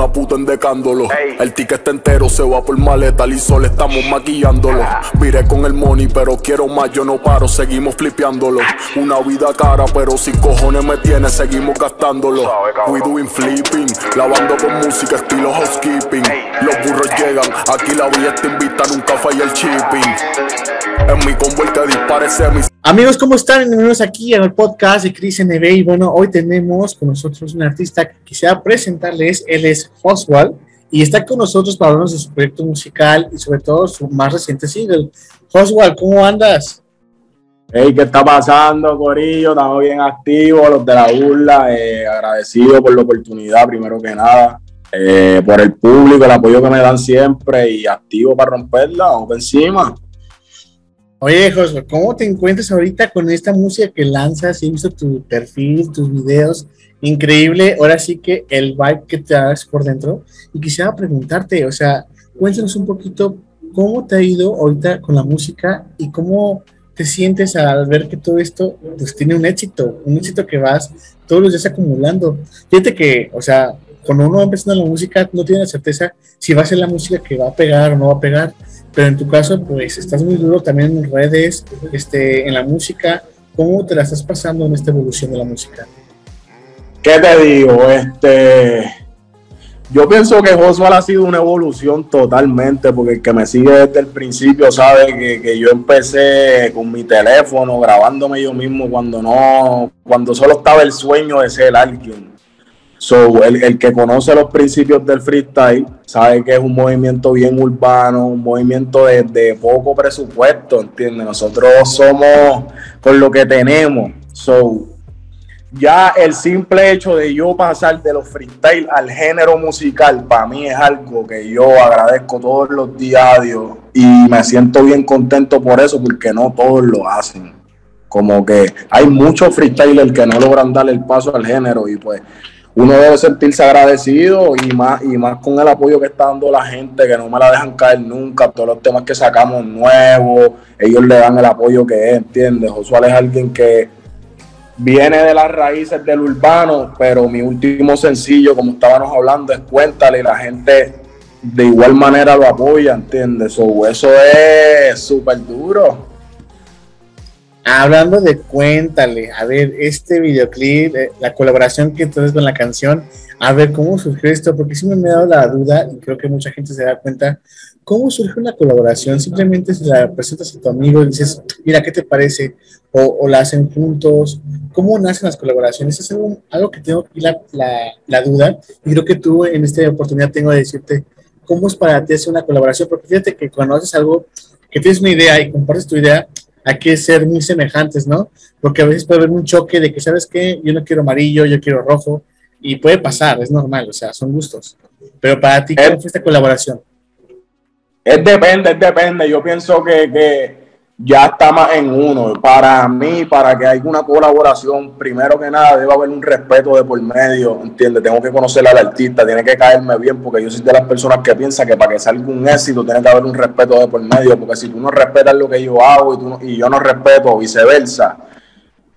una puta endecándolo. El ticket está entero, se va por maleta, y solo estamos maquillándolo. Viré con el money, pero quiero más, yo no paro, seguimos flipeándolo. Una vida cara, pero si cojones me tiene, seguimos gastándolo. We doing flipping, lavando con música, estilo housekeeping. Los burros llegan, aquí la vida te invita, nunca falla el shipping. En mi combo el que dispare semis. Amigos, ¿cómo están? Bienvenidos aquí en el podcast de Chris NB. Y bueno, hoy tenemos con nosotros un artista que quisiera presentarles. Él es Oswald y está con nosotros para hablarnos de su proyecto musical y sobre todo su más reciente single. Oswald, ¿cómo andas? Hey, ¿qué está pasando, Corillo? Estamos bien activos, los de la burla. Eh, agradecido por la oportunidad, primero que nada. Eh, por el público, el apoyo que me dan siempre y activo para romperla. Vamos encima. Oye, Josué, ¿cómo te encuentras ahorita con esta música que lanzas? He visto tu perfil, tus videos, increíble. Ahora sí que el vibe que te das por dentro. Y quisiera preguntarte, o sea, cuéntanos un poquito cómo te ha ido ahorita con la música y cómo te sientes al ver que todo esto pues tiene un éxito, un éxito que vas todos los días acumulando. Fíjate que, o sea, cuando uno va empezando la música no tiene la certeza si va a ser la música que va a pegar o no va a pegar pero en tu caso, pues estás muy duro también en redes, este, en la música. ¿Cómo te la estás pasando en esta evolución de la música? ¿Qué te digo? Este, yo pienso que Josual ha sido una evolución totalmente, porque el que me sigue desde el principio sabe que, que, yo empecé con mi teléfono, grabándome yo mismo cuando no, cuando solo estaba el sueño de ser alguien. So, el, que conoce los principios del freestyle sabe que es un movimiento bien urbano, un movimiento de, poco presupuesto, ¿entiendes? Nosotros somos con lo que tenemos. So, ya el simple hecho de yo pasar de los freestyle al género musical, para mí es algo que yo agradezco todos los días y me siento bien contento por eso, porque no todos lo hacen. Como que hay muchos freestylers que no logran darle el paso al género y pues uno debe sentirse agradecido y más, y más con el apoyo que está dando la gente, que no me la dejan caer nunca, todos los temas que sacamos nuevos, ellos le dan el apoyo que es, ¿entiendes? Josué es alguien que viene de las raíces del urbano, pero mi último sencillo, como estábamos hablando, es Cuéntale, y la gente de igual manera lo apoya, ¿entiendes? eso es súper duro. Hablando de Cuéntale, a ver, este videoclip, eh, la colaboración que entonces con la canción, a ver cómo surgió esto, porque sí me ha dado la duda y creo que mucha gente se da cuenta, ¿cómo surge una colaboración? Simplemente si la presentas a tu amigo y dices, mira, ¿qué te parece? O, la hacen juntos, ¿cómo nacen las colaboraciones? Es algo, que tengo aquí la, la, la, duda y creo que tú en esta oportunidad tengo de decirte, ¿cómo es para ti hacer una colaboración? Porque fíjate que cuando haces algo, que tienes una idea y compartes tu idea, hay que ser muy semejantes, ¿no? Porque a veces puede haber un choque de que, ¿sabes qué? Yo no quiero amarillo, yo quiero rojo, y puede pasar, es normal, o sea, son gustos. Pero para ti, ¿cómo fue esta colaboración? Es depende, es depende. Yo pienso que, que ya está más en uno. Para mí, para que haya una colaboración, primero que nada debe haber un respeto de por medio, ¿entiendes? Tengo que conocer al artista, tiene que caerme bien, porque yo soy de las personas que piensan que para que salga un éxito tiene que haber un respeto de por medio, porque si tú no respetas lo que yo hago y, tú y yo no respeto, viceversa,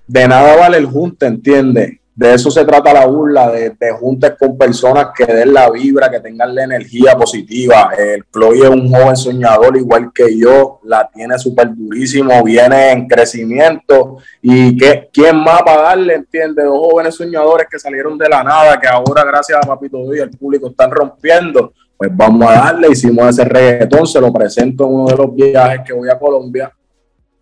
de nada vale el junte, ¿entiendes? De eso se trata la burla, de, de juntes con personas que den la vibra, que tengan la energía positiva. El Chloe es un joven soñador igual que yo, la tiene súper durísimo, viene en crecimiento y que, ¿quién más va a darle, entiende? Dos jóvenes soñadores que salieron de la nada, que ahora gracias a Papito Dios el público están rompiendo. Pues vamos a darle, hicimos ese reggaetón, se lo presento en uno de los viajes que voy a Colombia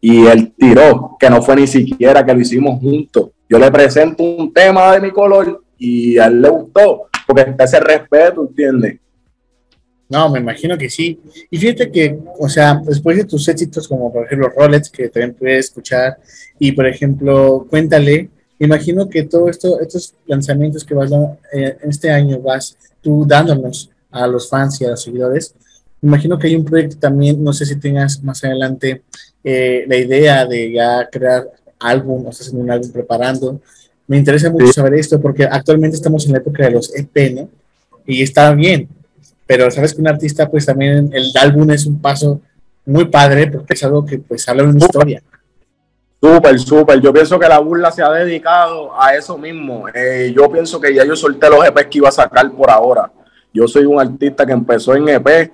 y él tiró, que no fue ni siquiera que lo hicimos juntos yo le presento un tema de mi color y a él le gustó, porque está ese respeto, ¿entiendes? No, me imagino que sí. Y fíjate que, o sea, después de tus éxitos, como por ejemplo Rolex, que también puedes escuchar, y por ejemplo, Cuéntale, me imagino que todos esto, estos lanzamientos que vas eh, este año vas tú dándonos a los fans y a los seguidores, imagino que hay un proyecto también, no sé si tengas más adelante eh, la idea de ya crear álbum, o estás haciendo un álbum preparando. Me interesa mucho saber esto porque actualmente estamos en la época de los EP, ¿no? Y está bien, pero sabes que un artista, pues también el álbum es un paso muy padre porque es algo que pues habla de una historia. Súper, súper. Yo pienso que la burla se ha dedicado a eso mismo. Eh, yo pienso que ya yo solté los EPs que iba a sacar por ahora. Yo soy un artista que empezó en EP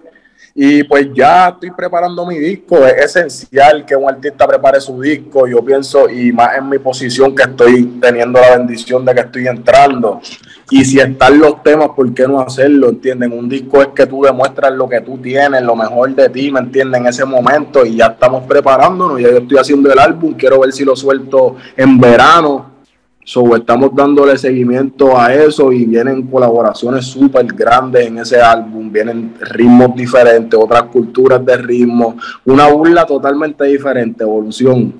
y pues ya estoy preparando mi disco. Es esencial que un artista prepare su disco. Yo pienso, y más en mi posición que estoy teniendo la bendición de que estoy entrando. Y si están los temas, ¿por qué no hacerlo? ¿Entienden? Un disco es que tú demuestras lo que tú tienes, lo mejor de ti, ¿me entienden? En ese momento. Y ya estamos preparándonos. Ya yo estoy haciendo el álbum. Quiero ver si lo suelto en verano So, estamos dándole seguimiento a eso y vienen colaboraciones súper grandes en ese álbum, vienen ritmos diferentes, otras culturas de ritmo, una burla totalmente diferente, evolución.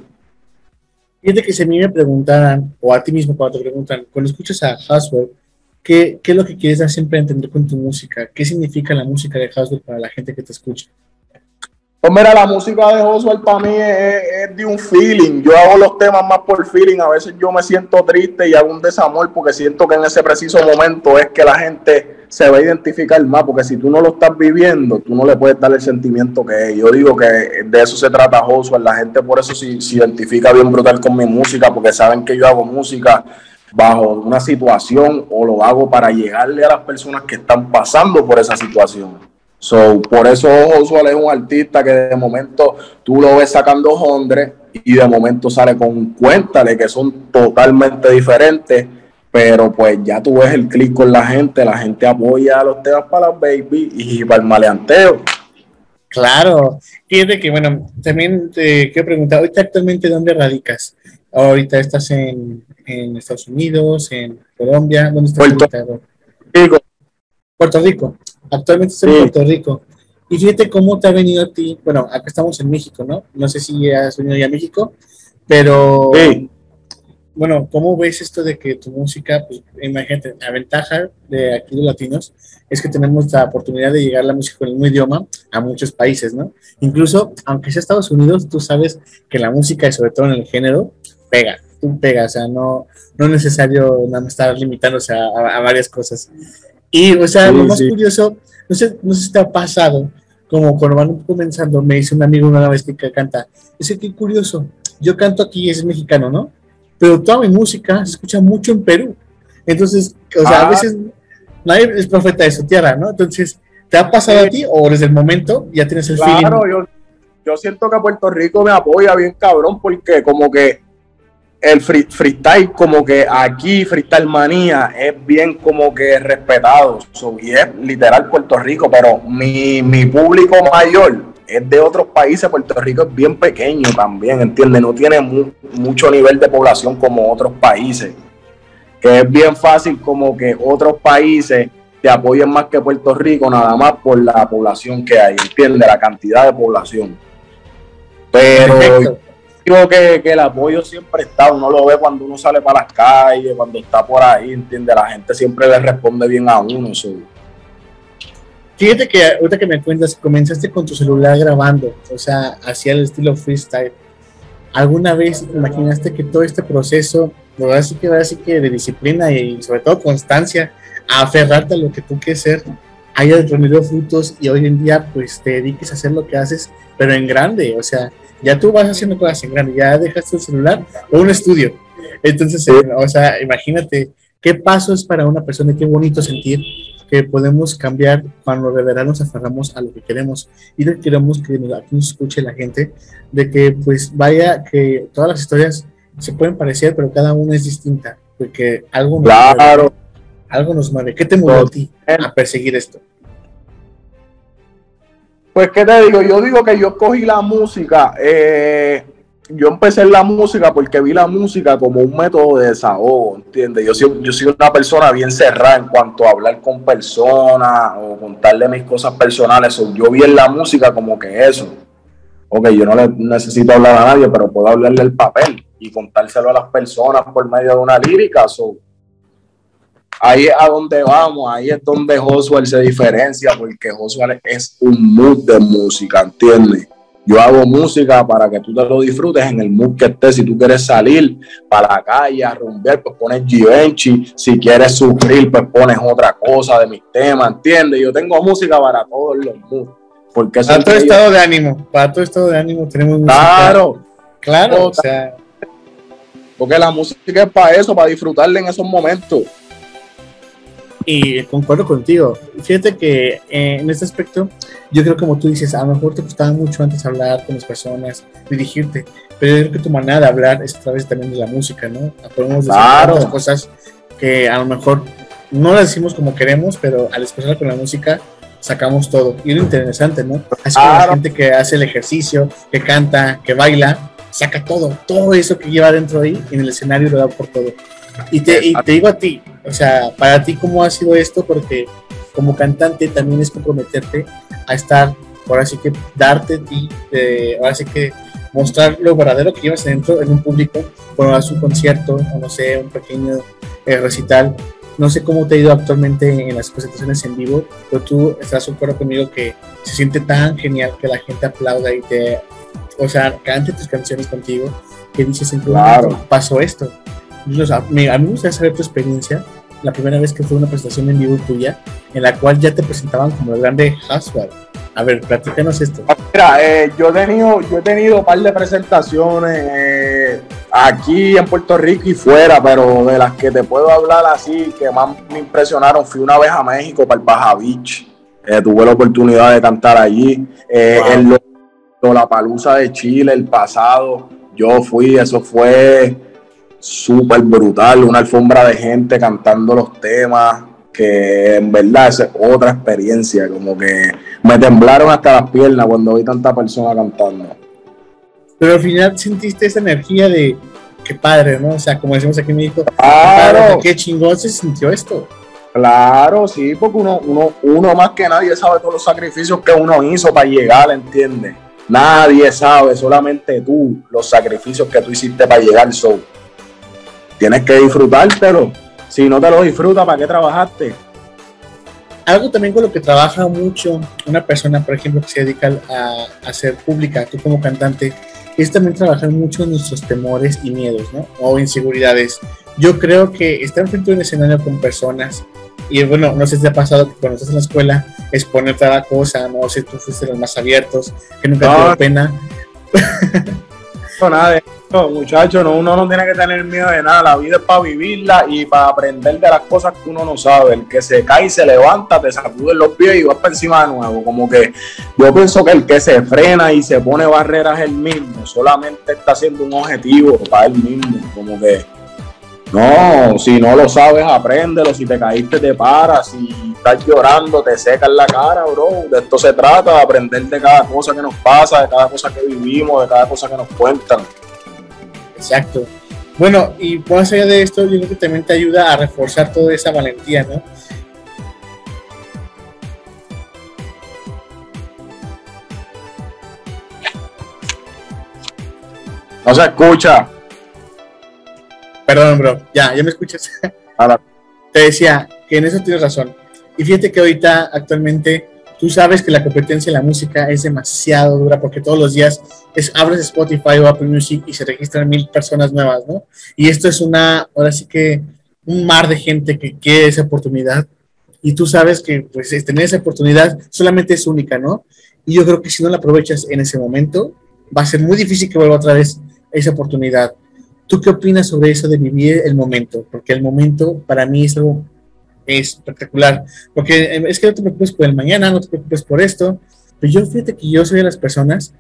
Fíjate que si a mí me preguntaran, o a ti mismo cuando te preguntan, cuando escuchas a Haswell, ¿qué, ¿qué, es lo que quieres dar siempre a entender con tu música? ¿Qué significa la música de Haswell para la gente que te escucha? Pues mira, la música de Oswald para mí es, de un feeling. Yo hago los temas más por feeling. A veces yo me siento triste y hago un desamor porque siento que en ese preciso momento es que la gente se va a identificar más. Porque si tú no lo estás viviendo, tú no le puedes dar el sentimiento que es. Yo digo que de eso se trata Oswald. La gente por eso se, se identifica bien brutal con mi música porque saben que yo hago música bajo una situación o lo hago para llegarle a las personas que están pasando por esa situación. So, por eso Josué es un artista que de momento tú lo ves sacando hondres y de momento sale con cuéntale que son totalmente diferentes, pero pues ya tú ves el clic con la gente, la gente apoya a los temas para las baby y para el maleanteo. Claro, fíjate que bueno, también te quiero preguntar, ahorita actualmente dónde radicas? Ahorita estás en, Estados Unidos, en Colombia, ¿dónde estás? Puerto Rico. Puerto Rico. Actualmente estoy en Puerto Rico. Y fíjate cómo te ha venido a ti. Bueno, acá estamos en México, ¿no? No sé si has venido ya a México, pero. Bueno, ¿cómo ves esto de que tu música, pues imagínate, la ventaja de aquí los latinos es que tenemos la oportunidad de llegar a la música en el mismo idioma a muchos países, ¿no? Incluso, aunque sea Estados Unidos, tú sabes que la música, y sobre todo en el género, pega, tú pegas, o sea, no, no es necesario nada más estar limitándose a varias cosas. Y, o sea, lo más curioso, no sé, no sé si te ha pasado, como cuando van comenzando, me dice un amigo una vez que canta, es que curioso, yo canto aquí, es mexicano, ¿no? Pero toda mi música se escucha mucho en Perú. Entonces, o sea, a ah. veces nadie es profeta de su tierra, ¿no? Entonces, ¿te ha pasado a ti o desde el momento ya tienes el claro, Yo, yo siento que Puerto Rico me apoya bien cabrón porque como que el freestyle como que aquí freestyle manía es bien como que respetado. Y es literal Puerto Rico pero mi, público mayor es de otros países. Puerto Rico es bien pequeño también entiende no tiene mucho nivel de población como otros países. Que es bien fácil como que otros países te apoyen más que Puerto Rico nada más por la población que hay entiende la cantidad de población. Pero digo que, el apoyo siempre está, uno lo ve cuando uno sale para las calles, cuando está por ahí, entiende, la gente siempre le responde bien a uno. Fíjate que ahorita que me cuentas, comenzaste con tu celular grabando, o sea, hacía el estilo freestyle. ¿Alguna vez imaginaste que todo este proceso, lo así que así que de disciplina y sobre todo constancia, a aferrarte a lo que tú quieres ser, haya rendido frutos y hoy en día pues te dediques a hacer lo que haces, pero en grande, o sea, ya tú vas haciendo cosas en grande, ya dejaste el celular o un estudio. Entonces, eh, o sea, imagínate qué paso es para una persona, qué bonito sentir que podemos cambiar cuando de verdad nos aferramos a lo que queremos y no queremos que aquí nos escuche la gente, de que pues vaya, que todas las historias se pueden parecer, pero cada una es distinta, porque algo nos claro. algo nos mueve. ¿Qué te mueve a ti a perseguir esto? Pues, ¿qué te digo? Yo digo que yo cogí la música, eh, yo empecé en la música porque vi la música como un método de desahogo, ¿entiendes? Yo soy, yo soy una persona bien cerrada en cuanto a hablar con personas o contarle mis cosas personales. yo vi en la música como que eso. Ok, yo no le necesito hablar a nadie, pero puedo hablarle el papel y contárselo a las personas por medio de una lírica. So, ahí es a donde vamos, ahí es donde Josué se diferencia, porque Josué es un mood de música, ¿entiendes? Yo hago música para que tú te lo disfrutes en el mood que estés. Si tú quieres salir para la calle a romper, pues pones Givenchy. Si quieres sufrir, pues pones otra cosa de mis temas, ¿entiendes? Yo tengo música para todos los moods. Porque para todo estado de ánimo, para todo estado de ánimo tenemos música. Claro, claro, o sea. Porque la música es para eso, para disfrutarle en esos momentos. Y concuerdo contigo. Fíjate que eh, en este aspecto, yo creo como tú dices, a lo mejor te costaba mucho antes hablar con las personas, dirigirte, pero yo creo que tu manera de hablar es a través también de la música, ¿no? Podemos decir claro. cosas que a lo mejor no las decimos como queremos, pero al expresar con la música sacamos todo. Y lo interesante, ¿no? Así como la gente que hace el ejercicio, que canta, que baila, saca todo, todo eso que lleva dentro ahí en el escenario lo da por todo. Y te, y te digo a ti, o sea, para ti, ¿cómo ha sido esto? Porque como cantante también es comprometerte a estar, ahora sí que darte ti, eh, ahora sí que mostrar lo verdadero que llevas dentro en un público, cuando haces un concierto, o no sé, un pequeño eh, recital. No sé cómo te ha ido actualmente en las presentaciones en vivo, pero tú estás de acuerdo conmigo que se siente tan genial que la gente aplauda y te, o sea, cante tus canciones contigo, que dices en claro. pasó esto a mí me gustaría saber tu experiencia, la primera vez que fue una presentación en vivo tuya, en la cual ya te presentaban como el grande Haswell. A ver, platícanos esto. Mira, eh, yo, he tenido, yo he tenido un par de presentaciones eh, aquí en Puerto Rico y fuera, pero de las que te puedo hablar así, que más me impresionaron, fui una vez a México para el Baja Beach. Eh, tuve la oportunidad de cantar allí. En la Palusa de Chile, el pasado, yo fui, eso fue súper brutal, una alfombra de gente cantando los temas, que en verdad es otra experiencia, como que me temblaron hasta las piernas cuando vi tanta persona cantando. Pero al final sentiste esa energía de qué padre, ¿no? O sea, como decimos aquí en México, claro. qué chingón se sintió esto. Claro, sí, porque uno, uno, uno más que nadie sabe todos los sacrificios que uno hizo para llegar, ¿entiendes? Nadie sabe, solamente tú, los sacrificios que tú hiciste para llegar. So, tienes que disfrutártelo. Si no te lo disfrutas, ¿para qué trabajaste? Algo también con lo que trabaja mucho una persona, por ejemplo, que se dedica a, hacer pública, tú como cantante, es también trabajar mucho en nuestros temores y miedos, ¿no? O inseguridades. Yo creo que estar frente a un escenario con personas, y bueno, no sé si te ha pasado que cuando estás en la escuela, exponer cada cosa, no sé, tú fuiste los más abiertos, que nunca te dio pena. No, nada de no, muchachos, no, uno no tiene que tener miedo de nada. La vida es para vivirla y para aprender de las cosas que uno no sabe. El que se cae y se levanta, te sacude los pies y vas para encima de nuevo. Como que yo pienso que el que se frena y se pone barreras él mismo, solamente está haciendo un objetivo para él mismo. Como que no, si no lo sabes, apréndelo. Si te caíste, te paras. Si estás llorando, te secas la cara, bro. De esto se trata, de aprender de cada cosa que nos pasa, de cada cosa que vivimos, de cada cosa que nos cuentan. Exacto. Bueno, y más allá de esto, yo creo que también te ayuda a reforzar toda esa valentía, ¿no? No se escucha. Perdón, bro. Ya, ya me escuchas. Ahora. Te decía que en eso tienes razón. Y fíjate que ahorita, actualmente, tú sabes que la competencia en la música es demasiado dura porque todos los días es, abres Spotify o Apple Music y se registran mil personas nuevas, ¿no? Y esto es una, ahora sí que un mar de gente que quiere esa oportunidad y tú sabes que pues tener esa oportunidad solamente es única, ¿no? Y yo creo que si no la aprovechas en ese momento, va a ser muy difícil que vuelva otra vez esa oportunidad. ¿Tú qué opinas sobre eso de vivir el momento? Porque el momento para mí es algo espectacular. Porque eh, es que no te preocupes por el mañana, no te preocupes por esto. Pero yo fíjate que yo soy de las personas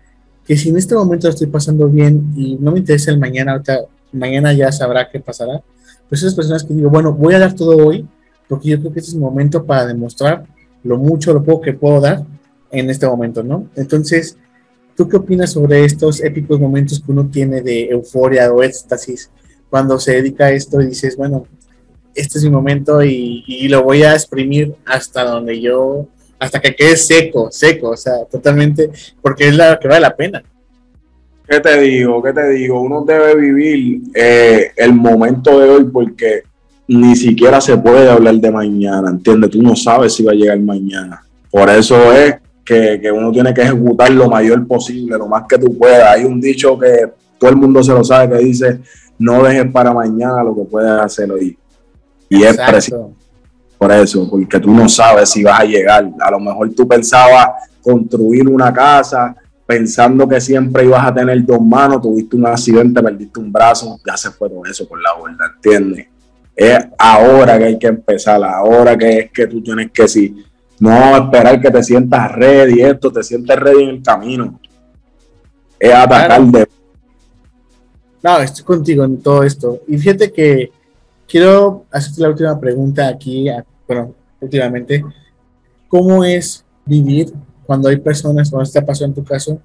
que si en este momento estoy pasando bien y no me interesa el mañana, ahorita, mañana ya sabrá qué pasará, pues esas personas que digo, bueno, voy a dar todo hoy, porque yo creo que este es el momento para demostrar lo mucho, lo poco que puedo dar en este momento, ¿no? Entonces, ¿tú qué opinas sobre estos épicos momentos que uno tiene de euforia o éxtasis cuando se dedica a esto y dices, bueno, este es mi momento y, lo voy a exprimir hasta donde yo, hasta que quede seco, seco, o sea, totalmente, porque es la que vale la pena. ¿Qué te digo? ¿Qué te digo? Uno debe vivir eh, el momento de hoy porque ni siquiera se puede hablar de mañana, ¿entiendes? Tú no sabes si va a llegar mañana. Por eso es que, que, uno tiene que ejecutar lo mayor posible, lo más que tú puedas. Hay un dicho que todo el mundo se lo sabe que dice, no dejes para mañana lo que puedes hacer hoy. Y es preciso por eso, porque tú no sabes si vas a llegar. A lo mejor tú pensabas construir una casa pensando que siempre ibas a tener dos manos, tuviste un accidente, perdiste un brazo, ya se fue todo eso por la vuelta, ¿entiendes? Es ahora que hay que empezar, ahora que es que tú tienes que si no esperar que te sientas ready, esto, te sientes ready en el camino. Es atacar de. No, estoy contigo en todo esto. Y fíjate que quiero hacerte la última pregunta aquí, bueno, últimamente. ¿Cómo es vivir cuando hay personas, cuando está pasando en tu caso,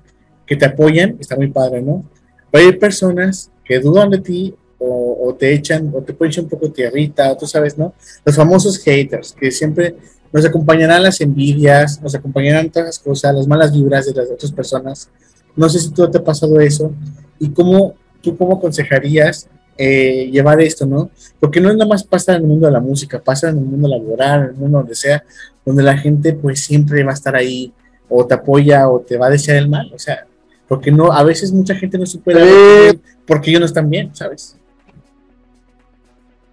que te apoyan? Está muy padre, ¿no? Pero hay personas que dudan de ti o, te echan, o te ponen un poco tierrita, tú sabes, ¿no? Los famosos haters, que siempre nos acompañarán las envidias, nos acompañarán todas las cosas, las malas vibras de las otras personas. No sé si tú te ha pasado eso y cómo tú cómo aconsejarías eh, llevar esto, ¿no? Porque no es nada más pasa en el mundo de la música, pasa en el mundo laboral, en el mundo donde sea, donde la gente pues siempre va a estar ahí o te apoya o te va a desear el mal, o sea, porque no, a veces mucha gente no supera porque ellos no están bien, ¿sabes?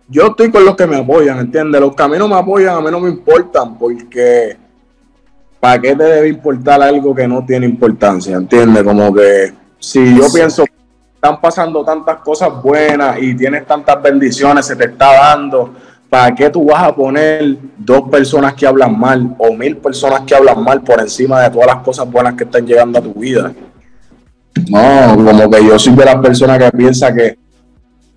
yo estoy con los que me apoyan, ¿entiendes? Los que a mí no me apoyan, a mí no me importan, porque ¿para qué te debe importar algo que no tiene importancia? ¿Entiendes? Como que si yo pienso están pasando tantas cosas buenas y tienes tantas bendiciones, se te está dando, ¿para qué tú vas a poner dos personas que hablan mal o mil personas que hablan mal por encima de todas las cosas buenas que están llegando a tu vida? No, como que yo soy de las personas que piensa que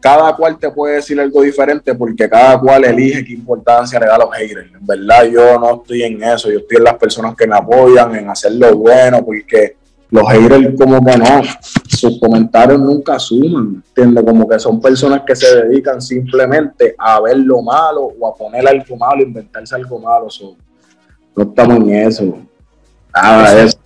cada cual te puede decir algo diferente porque cada cual elige qué importancia le da a los haters. En verdad, yo no estoy en eso. Yo estoy en las personas que me apoyan en hacer lo bueno porque los haters, como que no, sus comentarios nunca suman. ¿Entiendes? Como que son personas que se dedican simplemente a ver lo malo o a poner algo malo, inventarse algo malo. no estamos en eso. Nada eso.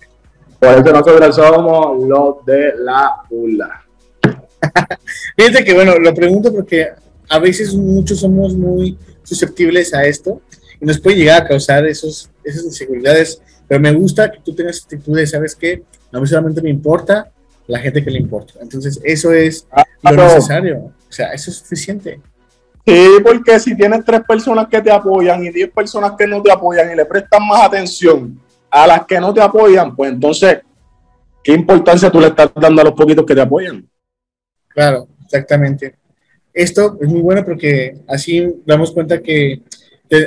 Por eso nosotros somos los de la burla. Fíjate que, bueno, lo pregunto porque a veces muchos somos muy susceptibles a esto y nos puede llegar a causar esos, esas inseguridades, pero me gusta que tú tengas actitudes, ¿sabes qué? A mí solamente me importa la gente que le importa. Entonces, eso es lo necesario. O sea, eso es suficiente. Sí, porque si tienes tres personas que te apoyan y diez personas que no te apoyan y le prestan más atención a las que no te apoyan, pues entonces, ¿qué importancia tú le estás dando a los poquitos que te apoyan? Claro, exactamente. Esto es muy bueno porque así damos cuenta que,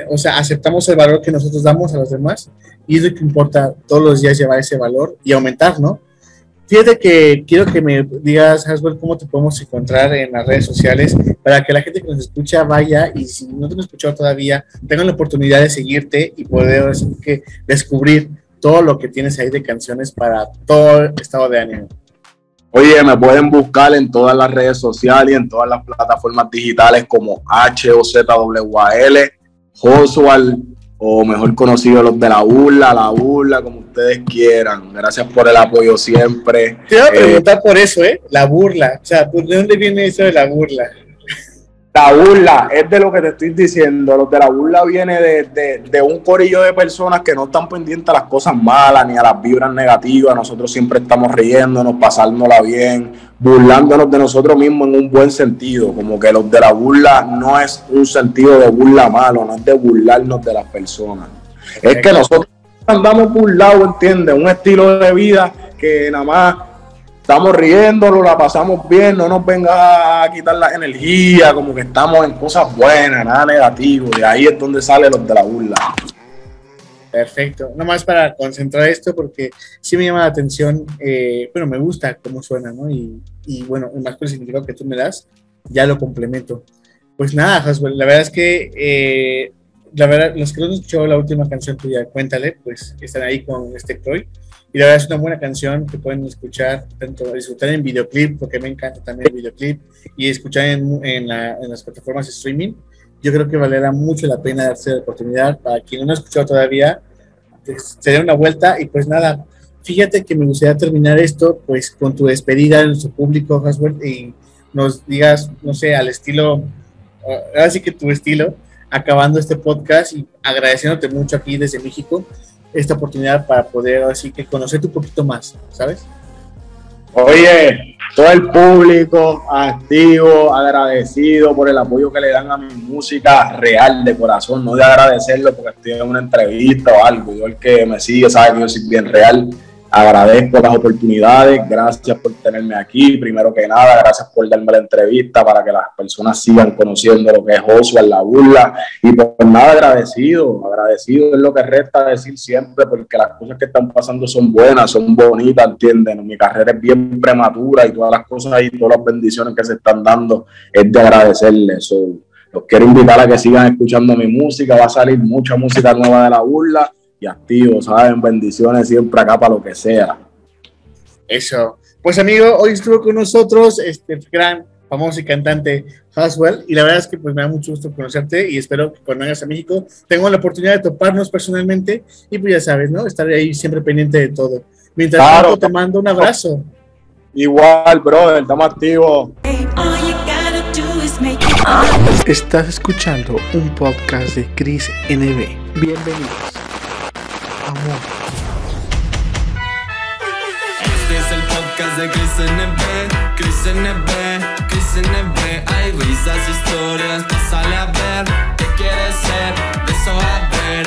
o sea, aceptamos el valor que nosotros damos a los demás y es lo que importa todos los días llevar ese valor y aumentar, ¿no? Fíjate que quiero que me digas, Haswell, cómo te podemos encontrar en las redes sociales para que la gente que nos escucha vaya y si no te han escuchado todavía, tengan la oportunidad de seguirte y poder que, descubrir todo lo que tienes ahí de canciones para todo el estado de ánimo. Oye, me pueden buscar en todas las redes sociales y en todas las plataformas digitales como HOZWAL, Josual, o mejor conocido los de la burla, la burla, como ustedes quieran. Gracias por el apoyo siempre. Te voy a preguntar por eso, ¿eh? La burla. O sea, ¿de dónde viene eso de la burla? La burla es de lo que te estoy diciendo. Los de la burla viene de, un corillo de personas que no están pendientes a las cosas malas ni a las vibras negativas. Nosotros siempre estamos riéndonos, pasándola bien, burlándonos de nosotros mismos en un buen sentido. Como que los de la burla no es un sentido de burla malo, no es de burlarnos de las personas. Es que nosotros andamos burlados, ¿entiendes? Un estilo de vida que nada más estamos riéndolo, la pasamos bien, no nos venga a quitar la energía, como que estamos en cosas buenas, nada negativo, de ahí es donde salen los de la burla. Perfecto, nomás para concentrar esto porque sí me llama la atención, eh, bueno, me gusta cómo suena, ¿no? Y, y bueno, más por el significado que tú me das, ya lo complemento. Pues nada, Haswell, la verdad es que, eh, la verdad, los que no escuchado la última canción tuya, cuéntale, pues están ahí con este Croy y la verdad es una buena canción que pueden escuchar, tanto disfrutar en videoclip, porque me encanta también el videoclip, y escuchar en, en, las plataformas de streaming. Yo creo que valdrá mucho la pena darse la oportunidad. Para quien no ha escuchado todavía, pues, se dé una vuelta. Y pues nada, fíjate que me gustaría terminar esto pues con tu despedida en nuestro público, Haswell, y nos digas, no sé, al estilo, ahora sí que tu estilo, acabando este podcast y agradeciéndote mucho aquí desde México esta oportunidad para poder así que conocerte un poquito más, ¿sabes? Oye, todo el público activo, agradecido por el apoyo que le dan a mi música real de corazón, no de agradecerlo porque estoy en una entrevista o algo. Yo el que me sigue sabe que yo soy bien real. Agradezco las oportunidades, gracias por tenerme aquí, primero que nada, gracias por darme la entrevista para que las personas sigan conociendo lo que es en la burla y por nada agradecido, agradecido es lo que resta decir siempre porque las cosas que están pasando son buenas, son bonitas, ¿entienden? Mi carrera es bien prematura y todas las cosas y todas las bendiciones que se están dando es de agradecerles. los quiero invitar a que sigan escuchando mi música, va a salir mucha música nueva de la burla y activo, ¿saben? Bendiciones siempre acá para lo que sea. Eso. Pues amigo, hoy estuvo con nosotros este gran famoso y cantante Haswell y la verdad es que pues me da mucho gusto conocerte y espero que cuando vengas a México tengo la oportunidad de toparnos personalmente y pues ya sabes, ¿no? Estaré ahí siempre pendiente de todo. Mientras tanto te mando un abrazo. Igual, brother, estamos activos. Estás escuchando un podcast de Chris NB. Bienvenidos. Podcast de Chris NB, Chris NB, Chris NB. Hay risas, historias, sale a ver qué quieres ser, de a ver.